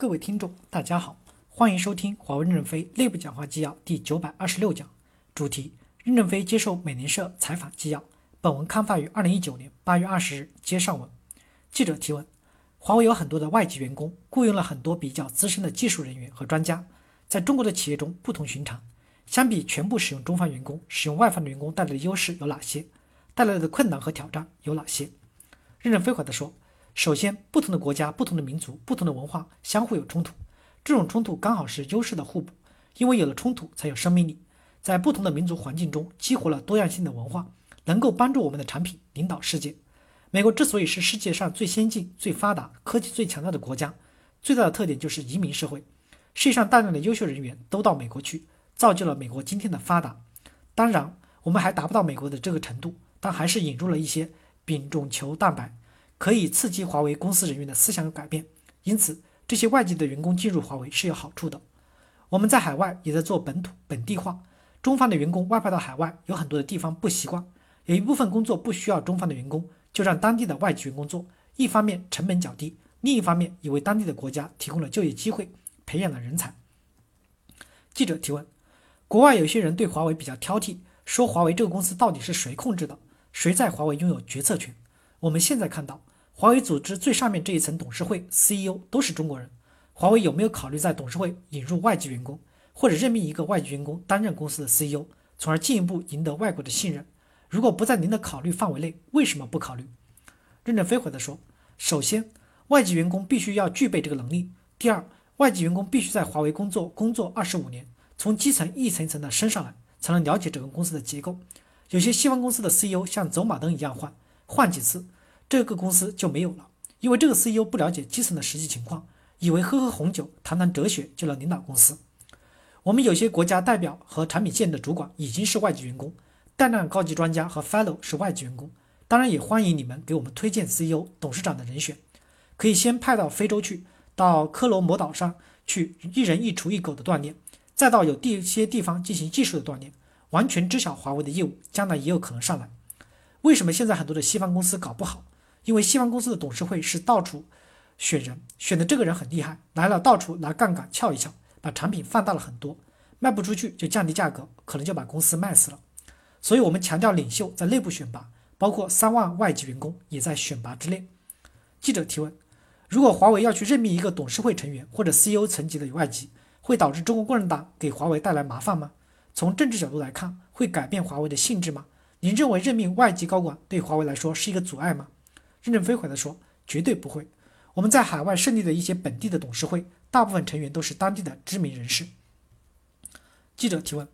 各位听众，大家好，欢迎收听华为任正非内部讲话纪要第九百二十六讲，主题：任正非接受美联社采访纪要。本文刊发于二零一九年八月二十日。接上文，记者提问：华为有很多的外籍员工，雇佣了很多比较资深的技术人员和专家，在中国的企业中不同寻常。相比全部使用中方员工，使用外方的员工带来的优势有哪些？带来的困难和挑战有哪些？任正非回答说。首先，不同的国家、不同的民族、不同的文化相互有冲突，这种冲突刚好是优势的互补，因为有了冲突才有生命力。在不同的民族环境中激活了多样性的文化，能够帮助我们的产品领导世界。美国之所以是世界上最先进、最发达、科技最强大的国家，最大的特点就是移民社会。世界上大量的优秀人员都到美国去，造就了美国今天的发达。当然，我们还达不到美国的这个程度，但还是引入了一些丙种球蛋白。可以刺激华为公司人员的思想改变，因此这些外籍的员工进入华为是有好处的。我们在海外也在做本土本地化，中方的员工外派到海外，有很多的地方不习惯，有一部分工作不需要中方的员工，就让当地的外籍员工做。一方面成本较低，另一方面也为当地的国家提供了就业机会，培养了人才。记者提问：国外有些人对华为比较挑剔，说华为这个公司到底是谁控制的？谁在华为拥有决策权？我们现在看到。华为组织最上面这一层董事会 CEO 都是中国人，华为有没有考虑在董事会引入外籍员工，或者任命一个外籍员工担任公司的 CEO，从而进一步赢得外国的信任？如果不在您的考虑范围内，为什么不考虑？任正非回答说：首先，外籍员工必须要具备这个能力；第二，外籍员工必须在华为工作工作二十五年，从基层一层层的升上来，才能了解整个公司的结构。有些西方公司的 CEO 像走马灯一样换，换几次。这个公司就没有了，因为这个 CEO 不了解基层的实际情况，以为喝喝红酒、谈谈哲学就能领导公司。我们有些国家代表和产品线的主管已经是外籍员工，大量高级专家和 Fellow 是外籍员工。当然也欢迎你们给我们推荐 CEO、董事长的人选，可以先派到非洲去，到科罗摩岛上去一人一厨一狗的锻炼，再到有地些地方进行技术的锻炼，完全知晓华为的业务，将来也有可能上来。为什么现在很多的西方公司搞不好？因为西方公司的董事会是到处选人，选的这个人很厉害，来了到处拿杠杆撬一撬，把产品放大了很多，卖不出去就降低价格，可能就把公司卖死了。所以，我们强调领袖在内部选拔，包括三万外籍员工也在选拔之列。记者提问：如果华为要去任命一个董事会成员或者 CEO 层级的外籍，会导致中国共产党给华为带来麻烦吗？从政治角度来看，会改变华为的性质吗？您认为任命外籍高管对华为来说是一个阻碍吗？任正非回答说：“绝对不会。我们在海外设立的一些本地的董事会，大部分成员都是当地的知名人士。”记者提问：“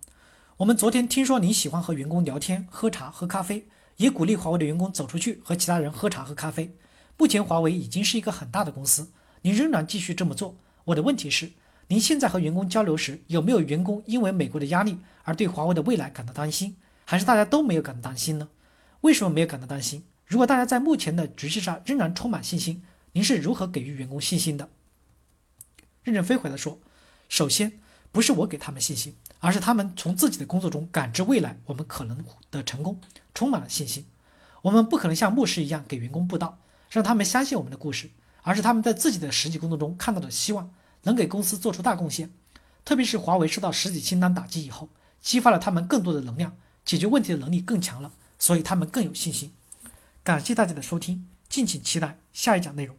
我们昨天听说您喜欢和员工聊天、喝茶、喝咖啡，也鼓励华为的员工走出去和其他人喝茶、喝咖啡。目前华为已经是一个很大的公司，您仍然继续这么做。我的问题是，您现在和员工交流时，有没有员工因为美国的压力而对华为的未来感到担心，还是大家都没有感到担心呢？为什么没有感到担心？”如果大家在目前的局势上仍然充满信心，您是如何给予员工信心的？任正非回答说：“首先，不是我给他们信心，而是他们从自己的工作中感知未来我们可能的成功，充满了信心。我们不可能像牧师一样给员工布道，让他们相信我们的故事，而是他们在自己的实际工作中看到了希望，能给公司做出大贡献。特别是华为受到实体清单打击以后，激发了他们更多的能量，解决问题的能力更强了，所以他们更有信心。”感谢大家的收听，敬请期待下一讲内容。